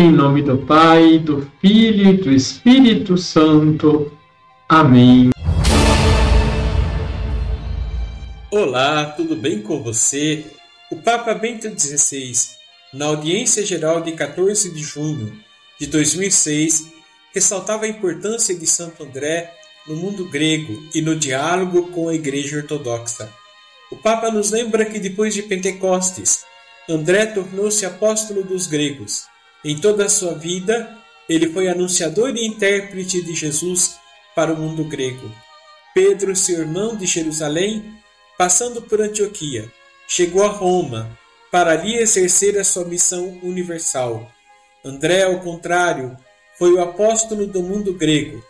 Em nome do Pai, do Filho e do Espírito Santo. Amém. Olá, tudo bem com você? O Papa Bento XVI, na audiência geral de 14 de junho de 2006, ressaltava a importância de Santo André no mundo grego e no diálogo com a Igreja Ortodoxa. O Papa nos lembra que depois de Pentecostes, André tornou-se apóstolo dos gregos. Em toda a sua vida, ele foi anunciador e intérprete de Jesus para o mundo grego. Pedro, seu irmão de Jerusalém, passando por Antioquia, chegou a Roma para ali exercer a sua missão universal. André, ao contrário, foi o apóstolo do mundo grego.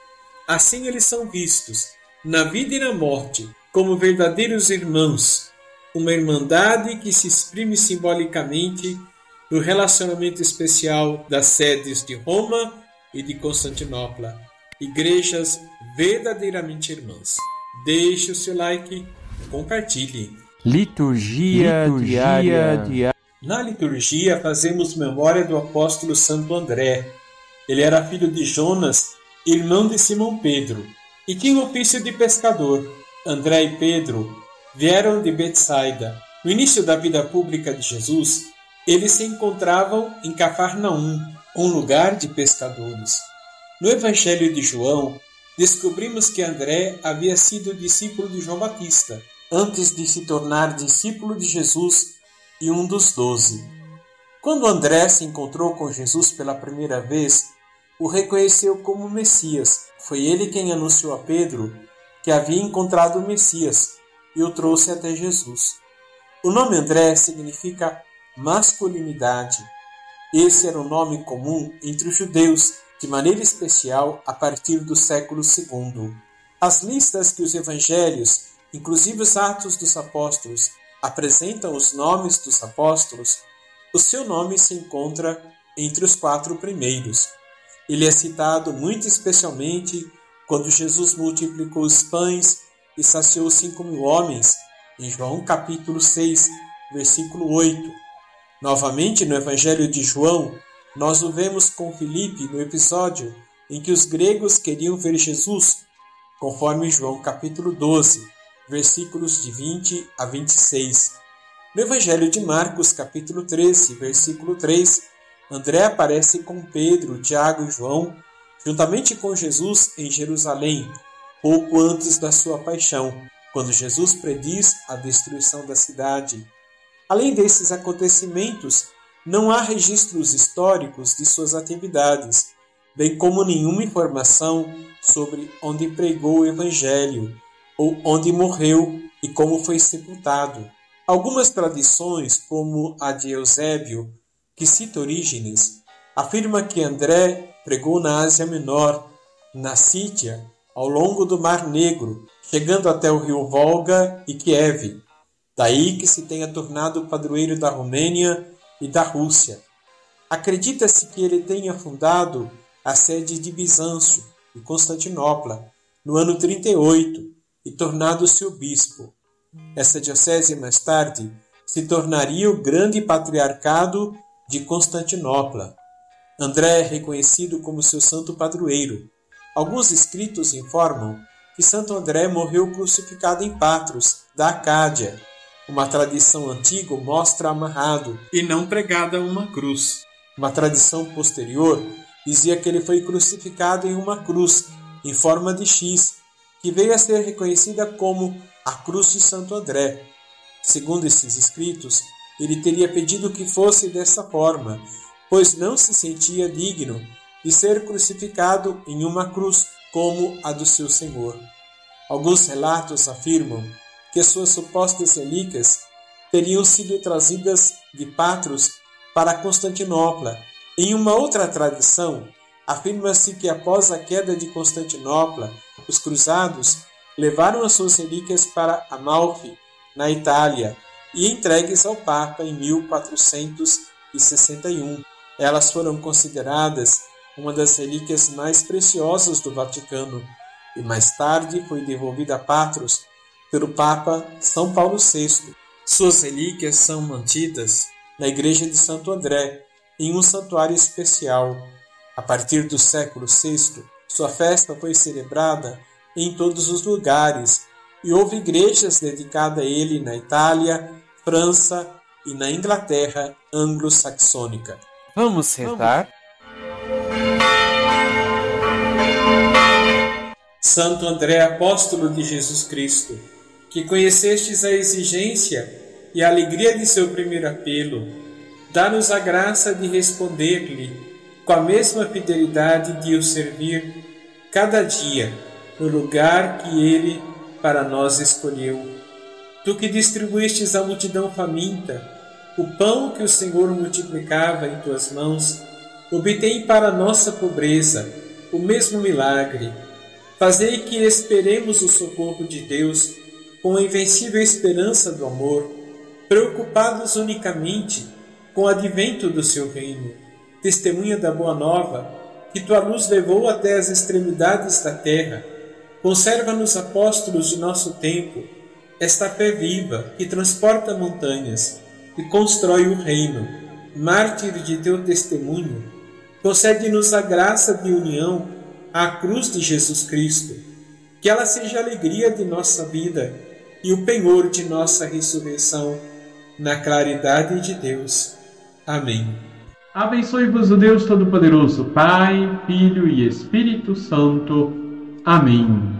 Assim eles são vistos, na vida e na morte, como verdadeiros irmãos, uma irmandade que se exprime simbolicamente no relacionamento especial das sedes de Roma e de Constantinopla, igrejas verdadeiramente irmãs. Deixe o seu like e compartilhe. Liturgia, liturgia diária. diária. Na liturgia fazemos memória do apóstolo Santo André. Ele era filho de Jonas, irmão de Simão Pedro, e tinha ofício de pescador. André e Pedro vieram de Betsaida. No início da vida pública de Jesus, eles se encontravam em Cafarnaum, um lugar de pescadores. No Evangelho de João, descobrimos que André havia sido discípulo de João Batista, antes de se tornar discípulo de Jesus e um dos doze. Quando André se encontrou com Jesus pela primeira vez, o reconheceu como Messias. Foi ele quem anunciou a Pedro que havia encontrado o Messias e o trouxe até Jesus. O nome André significa masculinidade. Esse era o nome comum entre os judeus, de maneira especial a partir do século II. As listas que os evangelhos, inclusive os Atos dos Apóstolos, apresentam os nomes dos apóstolos, o seu nome se encontra entre os quatro primeiros. Ele é citado muito especialmente quando Jesus multiplicou os pães e saciou cinco mil homens, em João capítulo 6, versículo 8. Novamente no Evangelho de João, nós o vemos com Filipe no episódio em que os gregos queriam ver Jesus, conforme João capítulo 12, versículos de 20 a 26. No Evangelho de Marcos, capítulo 13, versículo 3, André aparece com Pedro, Tiago e João juntamente com Jesus em Jerusalém, pouco antes da sua paixão, quando Jesus prediz a destruição da cidade. Além desses acontecimentos, não há registros históricos de suas atividades, bem como nenhuma informação sobre onde pregou o Evangelho, ou onde morreu e como foi sepultado. Algumas tradições, como a de Eusébio, que cita Orígenes, afirma que André pregou na Ásia Menor, na Sítia, ao longo do Mar Negro, chegando até o rio Volga e Kiev. Daí que se tenha tornado padroeiro da Romênia e da Rússia. Acredita-se que ele tenha fundado a sede de Bizâncio e Constantinopla no ano 38 e tornado-se o bispo. Essa diocese mais tarde se tornaria o grande patriarcado de Constantinopla. André é reconhecido como seu santo padroeiro. Alguns escritos informam que Santo André morreu crucificado em Patros, da Acádia. Uma tradição antiga mostra amarrado e não pregado a uma cruz. Uma tradição posterior dizia que ele foi crucificado em uma cruz em forma de X, que veio a ser reconhecida como a Cruz de Santo André. Segundo esses escritos, ele teria pedido que fosse dessa forma, pois não se sentia digno de ser crucificado em uma cruz como a do seu Senhor. Alguns relatos afirmam suas supostas relíquias teriam sido trazidas de Patros para Constantinopla. Em uma outra tradição, afirma-se que após a queda de Constantinopla, os cruzados levaram as suas relíquias para Amalfi, na Itália, e entregues ao Papa em 1461. Elas foram consideradas uma das relíquias mais preciosas do Vaticano e mais tarde foi devolvida a Patros pelo Papa São Paulo VI. Suas relíquias são mantidas na Igreja de Santo André, em um santuário especial. A partir do século VI, sua festa foi celebrada em todos os lugares e houve igrejas dedicadas a ele na Itália, França e na Inglaterra anglo-saxônica. Vamos rezar? Santo André, apóstolo de Jesus Cristo, que conhecestes a exigência e a alegria de seu primeiro apelo, dá-nos a graça de responder-lhe com a mesma fidelidade de o servir cada dia no lugar que ele para nós escolheu. Tu que distribuístes à multidão faminta o pão que o Senhor multiplicava em tuas mãos, obtém para nossa pobreza o mesmo milagre. Fazei que esperemos o socorro de Deus com a invencível esperança do amor, preocupados unicamente com o advento do seu reino. Testemunha da boa nova, que tua luz levou até as extremidades da terra Conserva nos apóstolos de nosso tempo esta fé viva que transporta montanhas e constrói o reino, mártir de teu testemunho. Concede-nos a graça de união à cruz de Jesus Cristo, que ela seja a alegria de nossa vida e o penhor de nossa ressurreição, na claridade de Deus. Amém. Abençoe-vos o Deus Todo-Poderoso, Pai, Filho e Espírito Santo. Amém.